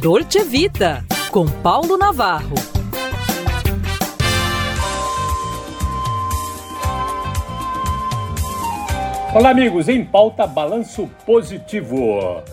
Dolce Vita, com Paulo Navarro. Olá, amigos, em pauta Balanço Positivo.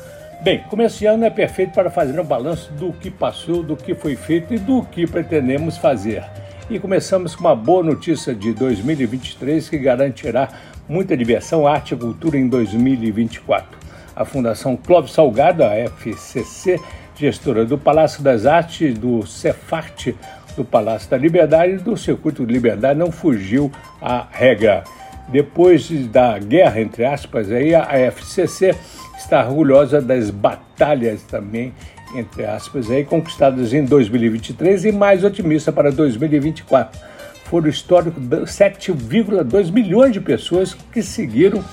Bem, como esse ano é perfeito para fazer um balanço do que passou, do que foi feito e do que pretendemos fazer. E começamos com uma boa notícia de 2023 que garantirá muita diversão, arte e cultura em 2024. A Fundação Clóvis Salgado, a FCC, gestora do Palácio das Artes, do Cefart, do Palácio da Liberdade e do Circuito de Liberdade, não fugiu à regra. Depois da guerra, entre aspas, aí, a FCC está orgulhosa das batalhas também entre aspas, aí, conquistadas em 2023 e mais otimista para 2024. Foram históricos 7,2 milhões de pessoas que seguiram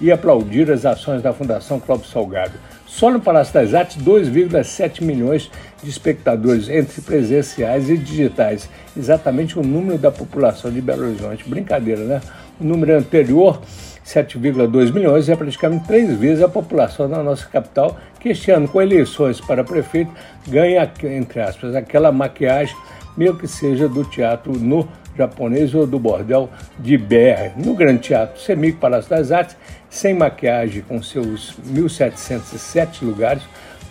e aplaudiram as ações da Fundação Clóvis Salgado. Só no Palácio das Artes, 2,7 milhões de espectadores, entre presenciais e digitais. Exatamente o número da população de Belo Horizonte. Brincadeira, né? O número anterior 7,2 milhões, é praticamente três vezes a população da nossa capital, que este ano, com eleições para prefeito, ganha, entre aspas, aquela maquiagem, meio que seja do teatro no japonês ou do bordel de BR. No Grande Teatro Semico Palácio das Artes, sem maquiagem, com seus 1.707 lugares,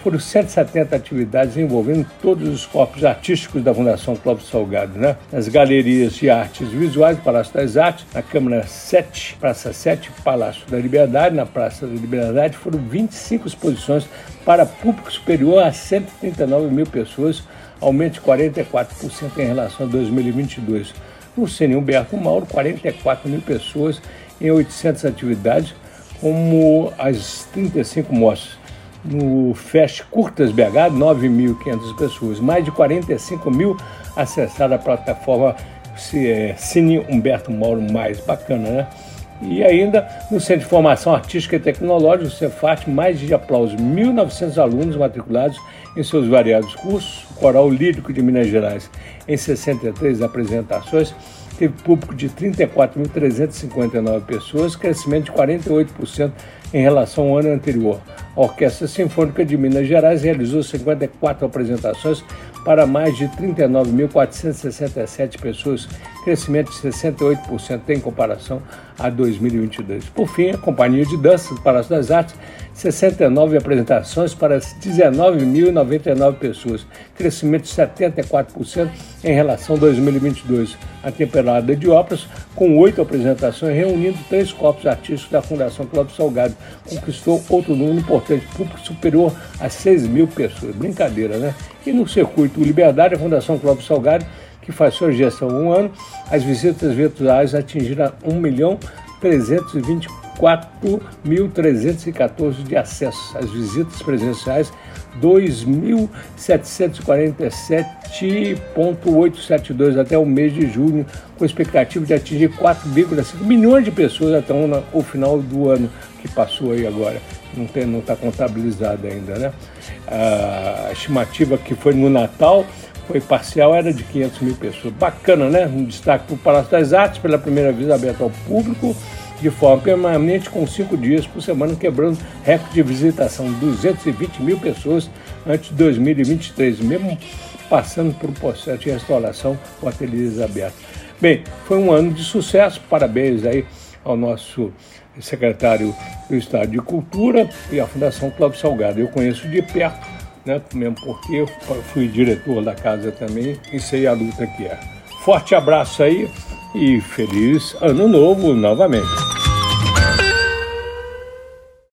foram 170 atividades envolvendo todos os corpos artísticos da Fundação Clóvis Salgado, né? Nas galerias de artes visuais Palácio das Artes, na Câmara 7, Praça 7, Palácio da Liberdade, na Praça da Liberdade, foram 25 exposições para público superior a 139 mil pessoas, aumento de 44% em relação a 2022. No Cine Humberto Mauro, 44 mil pessoas em 800 atividades, como as 35 mostras no Fest Curtas BH, 9.500 pessoas, mais de 45 mil acessaram a plataforma é, Cine Humberto Mauro Mais, bacana, né? E ainda no Centro de Formação Artística e Tecnológica, o Cefat, mais de aplausos, 1.900 alunos matriculados em seus variados cursos, Coral Lírico de Minas Gerais, em 63 apresentações, teve público de 34.359 pessoas, crescimento de 48% em relação ao ano anterior. A Orquestra Sinfônica de Minas Gerais realizou 54 apresentações para mais de 39.467 pessoas, crescimento de 68% em comparação a 2022. Por fim, a Companhia de Dança do Palácio das Artes, 69 apresentações para 19.099 pessoas, crescimento de 74% em relação a 2022. A temporada de óperas, com oito apresentações, reunindo três corpos artísticos da Fundação Cláudio Salgado, conquistou outro número importante, público superior a 6 mil pessoas. Brincadeira, né? E no circuito Liberdade, a Fundação Cláudio Salgado que faz sua gestão há um ano, as visitas virtuais atingiram 1 milhão 324.314 de acessos. As visitas presenciais, 2.747.872 até o mês de junho, com expectativa de atingir 4,5 milhões de pessoas até o final do ano que passou aí agora. Não está tá contabilizado ainda, né? A estimativa que foi no Natal foi parcial, era de 500 mil pessoas. Bacana, né? Um destaque para o Palácio das Artes, pela primeira vez aberto ao público, de forma permanente, com cinco dias por semana, quebrando recorde de visitação, 220 mil pessoas antes de 2023, mesmo passando por um processo de restauração com ateliês abertos. Bem, foi um ano de sucesso, parabéns aí ao nosso secretário do Estado de Cultura e à Fundação Cláudio Salgado. Eu conheço de perto né? mesmo porque eu fui diretor da casa também e sei a luta que é. Forte abraço aí e feliz ano novo novamente.